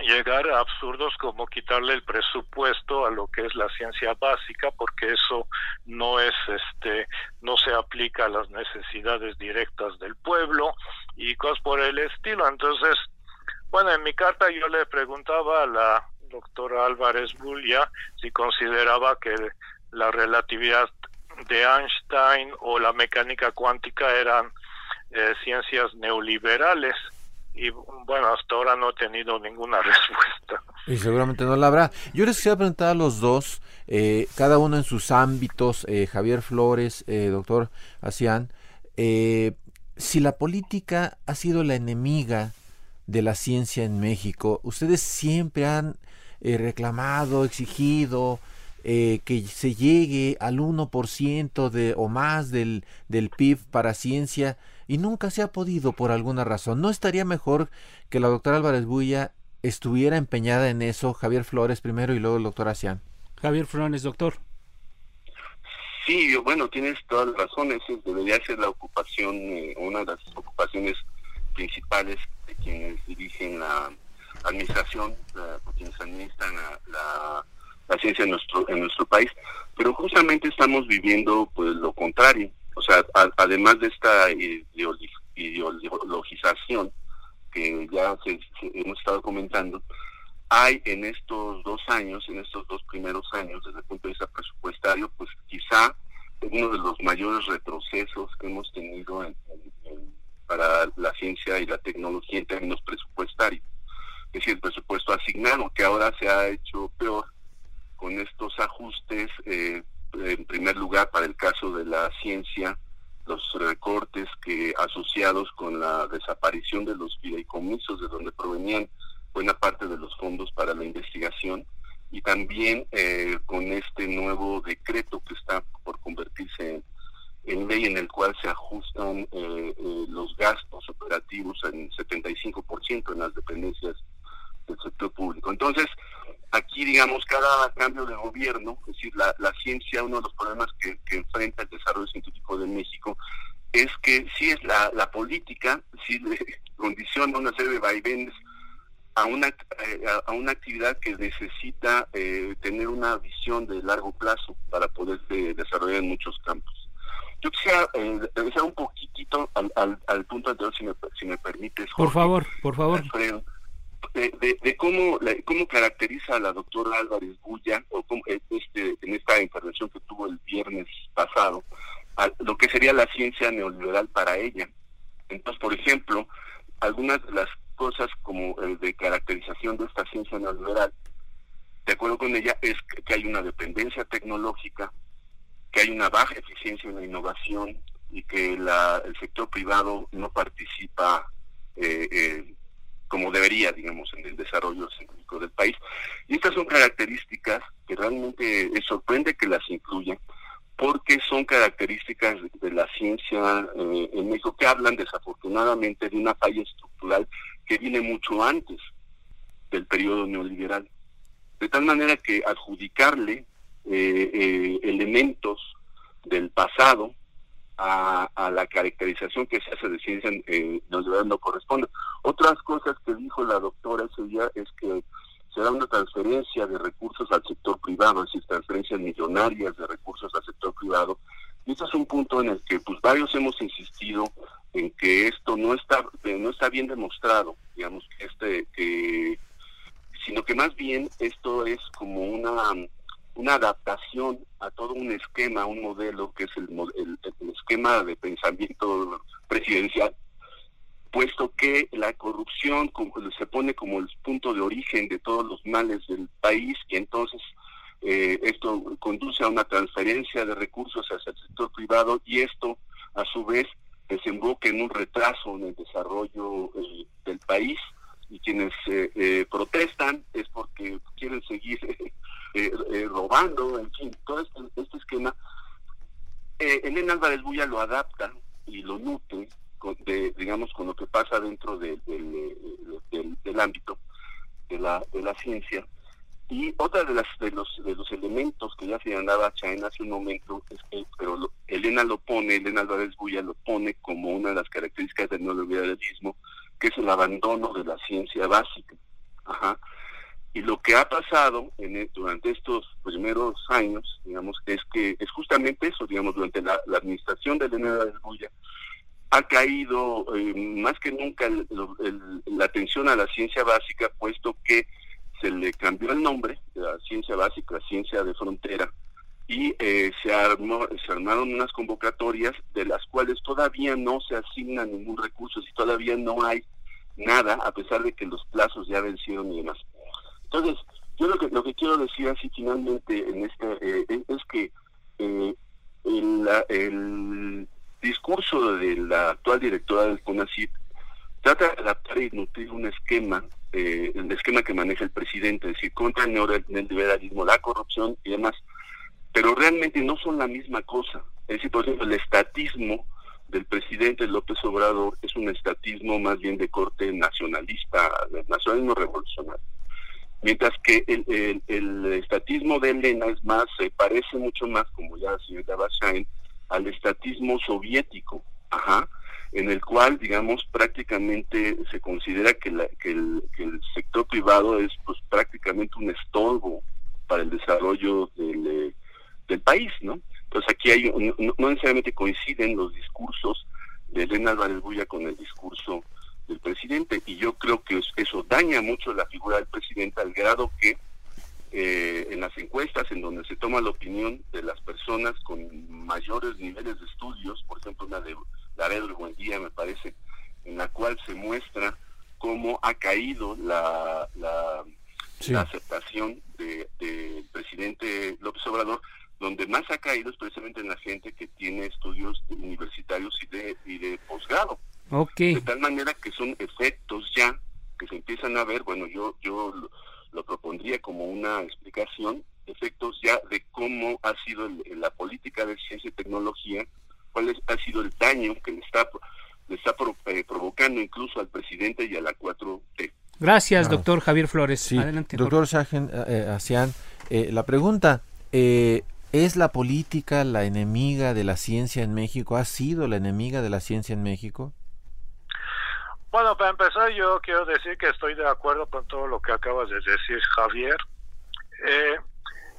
Speaker 6: llegar a absurdos como quitarle el presupuesto a lo que es la ciencia básica porque eso no es este no se aplica a las necesidades directas del pueblo y cosas por el estilo entonces bueno, en mi carta yo le preguntaba a la doctora Álvarez Bulla si consideraba que la relatividad de Einstein o la mecánica cuántica eran eh, ciencias neoliberales y bueno, hasta ahora no he tenido ninguna respuesta.
Speaker 2: Y seguramente no la habrá. Yo les quisiera preguntar a los dos, eh, cada uno en sus ámbitos, eh, Javier Flores, doctor Asian, si la política ha sido la enemiga de la ciencia en México. Ustedes siempre han eh, reclamado, exigido eh, que se llegue al 1% de, o más del, del PIB para ciencia y nunca se ha podido por alguna razón. ¿No estaría mejor que la doctora Álvarez Buya estuviera empeñada en eso? Javier Flores primero y luego el doctor Asian.
Speaker 1: Javier Flores, doctor.
Speaker 5: Sí, bueno, tienes todas las razones. Debería ser la ocupación, eh, una de las ocupaciones principales de quienes dirigen la administración, quienes administran la, ciencia en nuestro en nuestro país. Pero justamente estamos viviendo pues lo contrario. O sea, además de esta ideologización que ya hemos estado comentando, hay en estos dos años, en estos dos primeros años, desde el punto de vista presupuestario, pues quizá uno de los mayores retrocesos que hemos tenido para la ciencia y la tecnología en términos presupuestarios. Es decir, el presupuesto asignado, que ahora se ha hecho peor con estos ajustes, eh, en primer lugar, para el caso de la ciencia, los recortes que asociados con la desaparición de los fideicomisos de donde provenían buena parte de los fondos para la investigación y también eh, con este nuevo decreto que está por convertirse en, ley en el cual se ajustan eh, eh, los gastos operativos en 75% en las dependencias del sector público. Entonces, aquí, digamos, cada cambio de gobierno, es decir, la, ciencia, uno de los problemas que, enfrenta el desarrollo científico de México es que sí es la, política, sí le condiciona una serie de vaivenes a una, eh, a una actividad que necesita tener una visión de largo plazo para poderse desarrollar en muchos campos. Yo quisiera eh, regresar un poquitito al, al, punto anterior, si me, si me permites.
Speaker 1: por favor, por favor.
Speaker 5: de, de, cómo, cómo caracteriza a la doctora Álvarez Bulla, o este, en esta intervención que tuvo el viernes pasado, lo que sería la ciencia neoliberal para ella. Entonces, por ejemplo, algunas de las cosas como el de caracterización de esta ciencia neoliberal, de acuerdo con ella, es que hay una dependencia tecnológica, que hay una baja eficiencia en la innovación y que la, el sector privado no participa eh, eh, como debería, digamos, en el desarrollo científico del país. Y estas son características que realmente sorprende que las incluyan, porque son características de, la ciencia eh, en México que hablan desafortunadamente de una falla estructural que viene mucho antes del periodo neoliberal. De tal manera que adjudicarle eh, eh, elementos del pasado a, la caracterización que se hace de ciencia eh, no corresponde. Otras cosas que dijo la doctora ese día es que se da una transferencia de recursos al sector privado, es decir, transferencias millonarias de recursos al sector privado. Y este es un punto en el que pues varios hemos insistido en que esto no está no está bien demostrado, digamos este que sino que más bien esto es como una una adaptación a todo un esquema, un modelo que es el, el, el esquema de pensamiento presidencial puesto que la corrupción se pone como el punto de origen de todos los males del país y entonces eh, esto conduce a una transferencia de recursos hacia el sector privado y esto a su vez desemboca en un retraso en el desarrollo eh, del país y quienes eh, protestan es porque quieren seguir en fin, todo este, este esquema. Elena Álvarez Bulla lo adapta y lo nutre de, digamos, con lo que pasa dentro del, del, ámbito de la, de la ciencia. Y otra de las de los de los elementos que ya se señalaba Chain hace un momento es que, pero Elena lo pone, Elena Álvarez Buya lo pone como una de las características del neoliberalismo, que es el abandono de la ciencia básica. Ajá. Y lo que ha pasado en, e, durante estos primeros años, digamos, es que es justamente eso, digamos, durante la, administración de Elena Álvarez Buya, ha caído eh, más que nunca la atención a la ciencia básica, puesto que se le cambió el nombre de la ciencia básica, ciencia de frontera, y eh, se, armó, se armaron unas convocatorias de las cuales todavía no se asigna ningún recurso, y todavía no hay nada, a pesar de que los plazos ya vencieron y demás. Entonces, yo lo que, lo que quiero decir así finalmente en este eh, es que el, el discurso de la actual directora del CONACYT trata de adaptar y nutrir un esquema, eh, el esquema que maneja el presidente, es decir, contra el neoliberalismo, la corrupción y demás, pero realmente no son la misma cosa. Es decir, por ejemplo, el estatismo del presidente López Obrador es un estatismo más bien de corte nacionalista, nacionalismo revolucionario. Mientras que el, el, estatismo de Elena es más, se parece mucho más, como ya la señora Bashain, al estatismo soviético, ajá, en el cual, digamos, prácticamente se considera que, la, que, el, el sector privado es pues prácticamente un estorbo para el desarrollo del, eh, del país, ¿no? Entonces aquí hay, no, necesariamente coinciden los discursos de Elena Álvarez Bulla con el discurso del presidente y yo creo que eso daña mucho la figura del presidente al grado que eh, en las encuestas en donde se toma la opinión de las personas con mayores niveles de estudios, por ejemplo una de Laredo Buen Día me parece, en la cual se muestra cómo ha caído la, la, aceptación del de, presidente López Obrador, donde más ha caído es precisamente en la gente que tiene estudios universitarios y de, y de posgrado.
Speaker 1: Okay.
Speaker 5: De tal manera que son efectos ya que se empiezan a ver, bueno, yo, yo lo, propondría como una explicación, efectos ya de cómo ha sido la política de ciencia y tecnología, cuál ha sido el daño que le está, le está eh, provocando incluso al presidente y a la 4T.
Speaker 1: Gracias, doctor Javier Flores. Adelante.
Speaker 2: Doctor Shahen eh, eh, la pregunta, ¿es la política la enemiga de la ciencia en México? ¿Ha sido la enemiga de la ciencia en México?
Speaker 6: Bueno, para empezar yo quiero decir que estoy de acuerdo con todo lo que acabas de decir, Javier. Eh,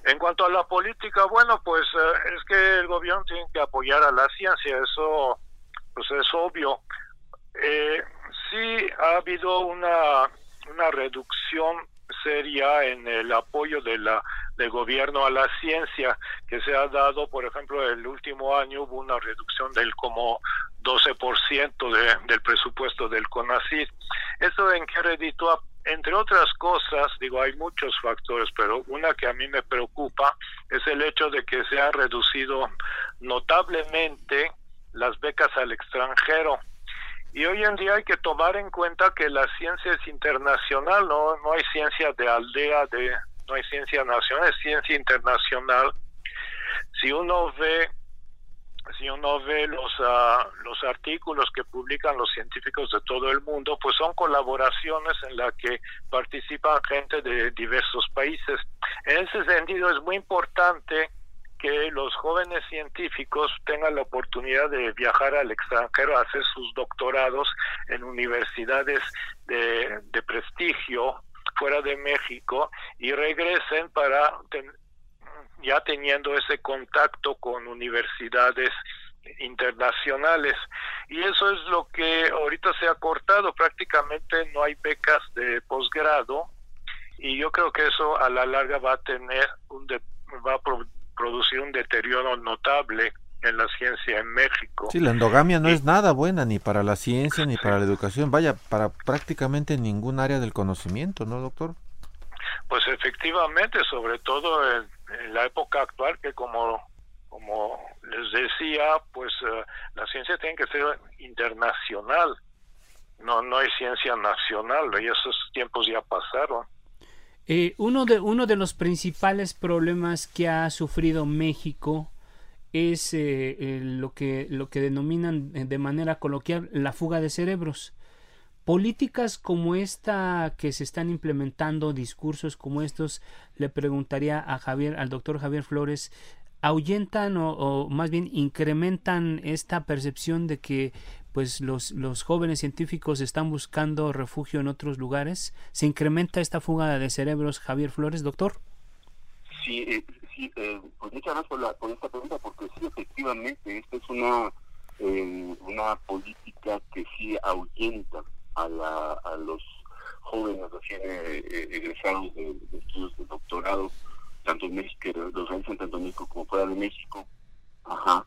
Speaker 6: en cuanto a la política, bueno, pues eh, es que el gobierno tiene que apoyar a la ciencia, eso pues es obvio. Eh, sí ha habido una, una reducción seria en el apoyo de la del gobierno a la ciencia que se ha dado, por ejemplo, el último año hubo una reducción del como 12% de, del presupuesto del CONACYT. ¿Eso en qué reditúa? Entre otras cosas, digo, hay muchos factores, pero una que a mí me preocupa es el hecho de que se han reducido notablemente las becas al extranjero. Y hoy en día hay que tomar en cuenta que la ciencia es internacional, no, no hay ciencia de aldea, de, no hay ciencia nacional, es ciencia internacional. Si uno ve si uno ve los uh, los artículos que publican los científicos de todo el mundo, pues son colaboraciones en las que participan gente de diversos países. En ese sentido es muy importante que los jóvenes científicos tengan la oportunidad de viajar al extranjero hacer sus doctorados en universidades de, de prestigio fuera de México y regresen para ya teniendo ese contacto con universidades internacionales y eso es lo que ahorita se ha cortado prácticamente no hay becas de posgrado y yo creo que eso a la larga va a tener un va a producir un deterioro notable en la ciencia en México.
Speaker 2: Sí, la endogamia no es nada buena ni para la ciencia ni para la educación, vaya, para prácticamente ningún área del conocimiento, ¿no, doctor?
Speaker 6: Pues efectivamente, sobre todo en, la época actual, que como, como les decía, pues eh, la ciencia tiene que ser internacional, no, no hay ciencia nacional, y esos tiempos ya pasaron.
Speaker 1: Eh, uno, de, uno de los principales problemas que ha sufrido México es eh, lo, que, lo que denominan de manera coloquial la fuga de cerebros. Políticas como esta que se están implementando, discursos como estos, le preguntaría a Javier, al doctor Javier Flores, ahuyentan o, más bien incrementan esta percepción de que pues los, los jóvenes científicos están buscando refugio en otros lugares. ¿Se incrementa esta fuga de cerebros, Javier Flores, doctor?
Speaker 5: Sí, eh, sí eh, pues muchas gracias por, la, por esta pregunta, porque sí, efectivamente, esta es una, eh, una política que sí ahuyenta a, la, a los jóvenes recién eh, eh, egresados de, estudios de doctorado, tanto en México, los realizan tanto en México como fuera de México. Ajá.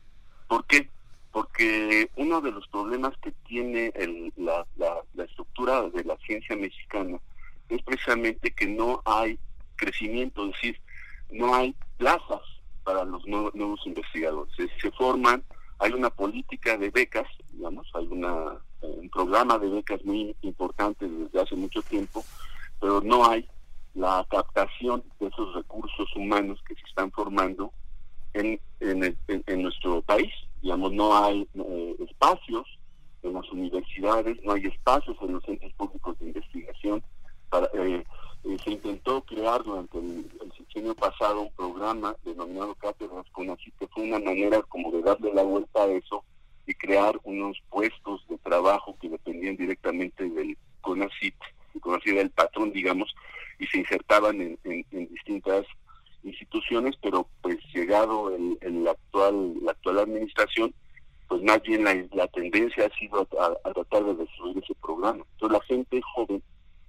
Speaker 5: ¿Por qué? Porque uno de los problemas que tiene el, la, la, la estructura de la ciencia mexicana es precisamente que no hay crecimiento, es decir, no hay plazas para los nuevos, investigadores. se, forman, hay una política de becas, digamos, hay una un programa de becas muy importante desde hace mucho tiempo, pero no hay la captación de esos recursos humanos que se están formando en, en, nuestro país. Digamos, no hay eh, espacios en las universidades, no hay espacios en los centros públicos de investigación. Eh, eh, se intentó que pasado un programa denominado Cátedras con así que fue una manera como de darle la vuelta a eso y crear unos puestos de trabajo que dependían directamente del CONACIT, el CONACIT del patrón, digamos, y se insertaban en, distintas instituciones, pero pues llegado el, actual la actual administración, pues más bien la, tendencia ha sido a, tratar de destruir ese programa. Entonces la gente joven,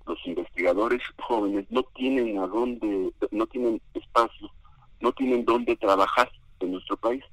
Speaker 5: los investigadores jóvenes no tienen a dónde, no tienen espacio, no tienen dónde trabajar en nuestro país.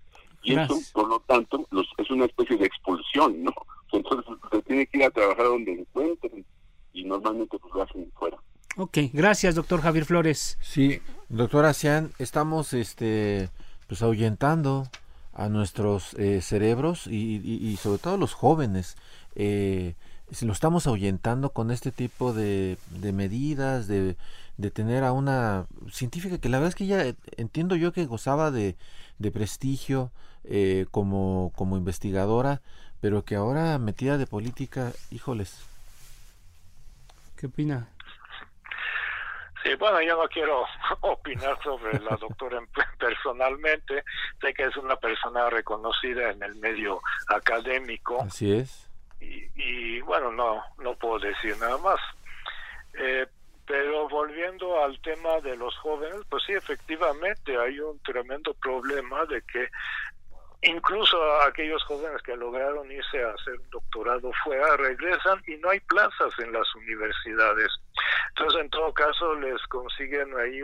Speaker 5: Y eso, por lo tanto, los, es una especie de expulsión, ¿no? Entonces se tiene que ir a trabajar donde encuentren y normalmente pues lo hacen fuera.
Speaker 1: Ok, gracias doctor Javier Flores.
Speaker 2: Sí, doctor Asian, estamos este, pues ahuyentando a nuestros eh, cerebros y, sobre todo a los jóvenes. Eh, lo estamos ahuyentando con este tipo de, de medidas, de, de, tener a una científica que la verdad es que ya entiendo yo que gozaba de, de prestigio eh, como, como investigadora, pero que ahora metida de política, híjoles.
Speaker 1: ¿Qué opina?
Speaker 6: Sí, bueno, yo no quiero opinar sobre la doctora personalmente. Sé que es una persona reconocida en el medio académico.
Speaker 2: Así es.
Speaker 6: Y, bueno, no, no puedo decir nada más. Eh, pero volviendo al tema de los jóvenes, pues sí, efectivamente hay un tremendo problema de que incluso aquellos jóvenes que lograron irse a hacer un doctorado fuera regresan y no hay plazas en las universidades. Entonces, en todo caso, les consiguen ahí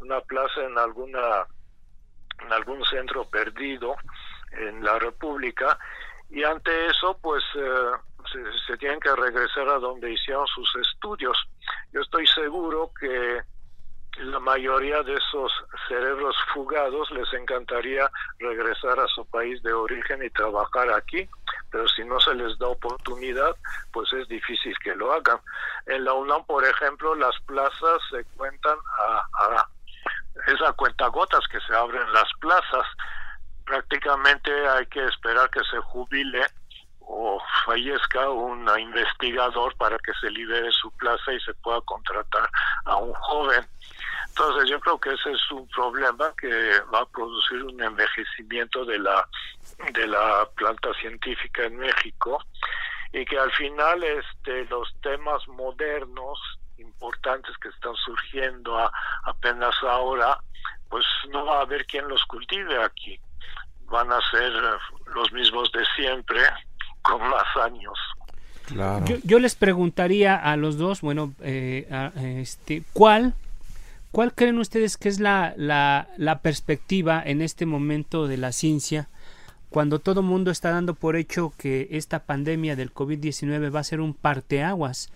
Speaker 6: una plaza en alguna en algún centro perdido en la República y ante eso, pues eh, se, se tienen que regresar a donde hicieron sus estudios. Yo estoy seguro que la mayoría de esos cerebros fugados les encantaría regresar a su país de origen y trabajar aquí, pero si no se les da oportunidad, pues es difícil que lo hagan. En la UNAM, por ejemplo, las plazas se cuentan a, a es a cuentagotas que se abren las plazas. Prácticamente hay que esperar que se jubile o fallezca un investigador para que se libere su plaza y se pueda contratar a un joven. Entonces yo creo que ese es un problema que va a producir un envejecimiento de la de la planta científica en México y que al final este los temas modernos importantes que están surgiendo apenas ahora pues no va a haber quien los cultive aquí. Van a ser los mismos de siempre con más años.
Speaker 1: Yo, les preguntaría a los dos bueno eh, este cuál ¿Cuál creen ustedes que es la, la, la perspectiva en este momento de la ciencia? cuando todo mundo está dando por hecho que esta pandemia del COVID-19 va a ser un parteaguas,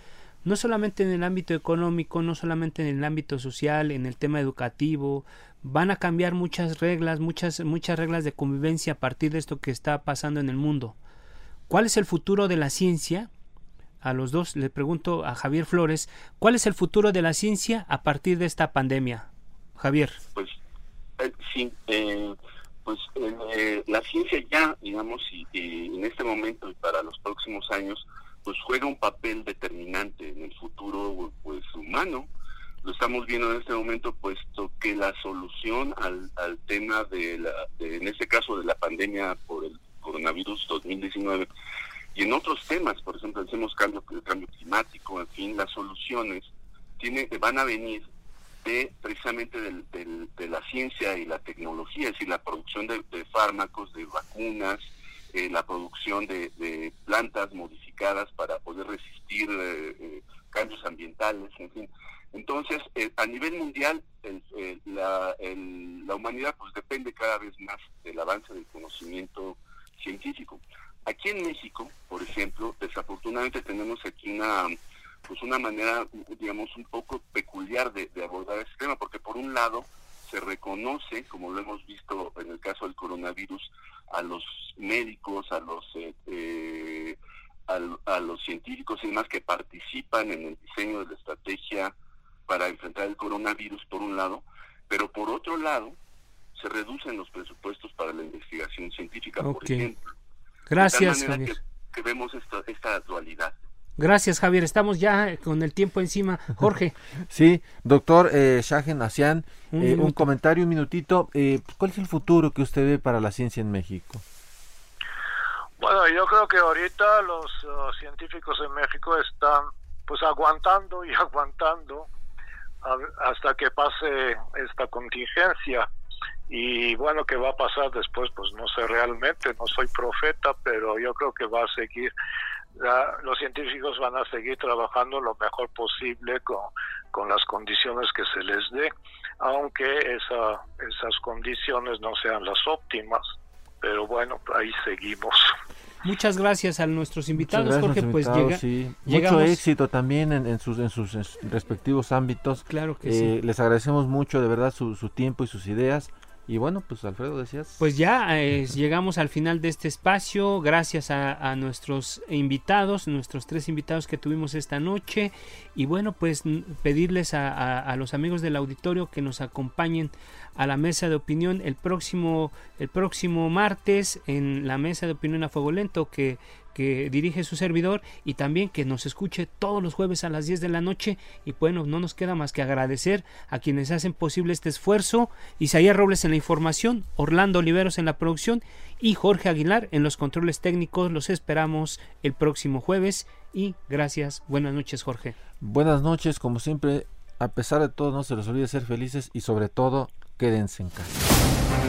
Speaker 1: no solamente en el ámbito económico, no solamente en el ámbito social, en el tema educativo, van a cambiar muchas reglas, muchas, muchas reglas de convivencia a partir de esto que está pasando en el mundo. ¿Cuál es el futuro de la ciencia? A los dos, le pregunto a Javier Flores, ¿cuál es el futuro de la ciencia a partir de esta pandemia? Javier.
Speaker 5: Pues eh, sí, eh, pues eh, la ciencia ya, digamos, y, en este momento y para los próximos años, pues juega un papel determinante en el futuro pues humano. Lo estamos viendo en este momento, puesto que la solución al, al tema de, la, de, en este caso, de la pandemia por el coronavirus 2019, y en otros temas, por ejemplo, hacemos cambio, cambio climático, en fin, las soluciones tiene, van a venir de precisamente de la ciencia y la tecnología, es decir, la producción de, fármacos, de vacunas, eh, la producción de, plantas modificadas para poder resistir eh, eh, cambios ambientales, en fin. Entonces, a nivel mundial, la, la humanidad pues depende cada vez más del avance del conocimiento científico. Aquí en México, por ejemplo, desafortunadamente tenemos aquí una pues una manera, digamos, un poco peculiar de, abordar este tema, porque por un lado se reconoce, como lo hemos visto en el caso del coronavirus, a los médicos, a los eh, eh, a, los científicos y demás que participan en el diseño de la estrategia para enfrentar el coronavirus, por un lado, pero por otro lado se reducen los presupuestos para la investigación científica, por ejemplo.
Speaker 1: Gracias,
Speaker 5: Que, vemos esta, esta dualidad.
Speaker 1: Gracias, Javier. Estamos ya con el tiempo encima. Jorge.
Speaker 2: sí, doctor eh, Shahen Asian, un, eh, un, comentario, un minutito. Eh, ¿Cuál es el futuro que usted ve para la ciencia en México?
Speaker 6: Bueno, yo creo que ahorita los uh, científicos en México están pues aguantando y aguantando a, hasta que pase esta contingencia. Y bueno, ¿qué va a pasar después? Pues no sé realmente, no soy profeta, pero yo creo que va a seguir los científicos van a seguir trabajando lo mejor posible con, con las condiciones que se les dé, aunque esa, esas condiciones no sean las óptimas. Pero bueno, ahí seguimos.
Speaker 1: Muchas gracias a nuestros invitados, Jorge. Pues llega,
Speaker 2: Mucho éxito también en, sus, en, sus, respectivos ámbitos.
Speaker 1: Claro que
Speaker 2: eh,
Speaker 1: sí.
Speaker 2: Les agradecemos mucho, de verdad, su, su tiempo y sus ideas. Y bueno, pues Alfredo decías.
Speaker 1: Pues ya eh, llegamos al final de este espacio. Gracias a, nuestros invitados, nuestros tres invitados que tuvimos esta noche. Y bueno, pues pedirles a, a, a, los amigos del auditorio que nos acompañen a la mesa de opinión el próximo, el próximo martes en la mesa de opinión a fuego lento que que dirige su servidor y también que nos escuche todos los jueves a las 10 de la noche y bueno, no nos queda más que agradecer a quienes hacen posible este esfuerzo, Isaías Robles en la información, Orlando Oliveros en la producción y Jorge Aguilar en los controles técnicos, los esperamos el próximo jueves y gracias, buenas noches Jorge.
Speaker 2: Buenas noches, como siempre, a pesar de todo no se les olvide ser felices y sobre todo quédense en casa.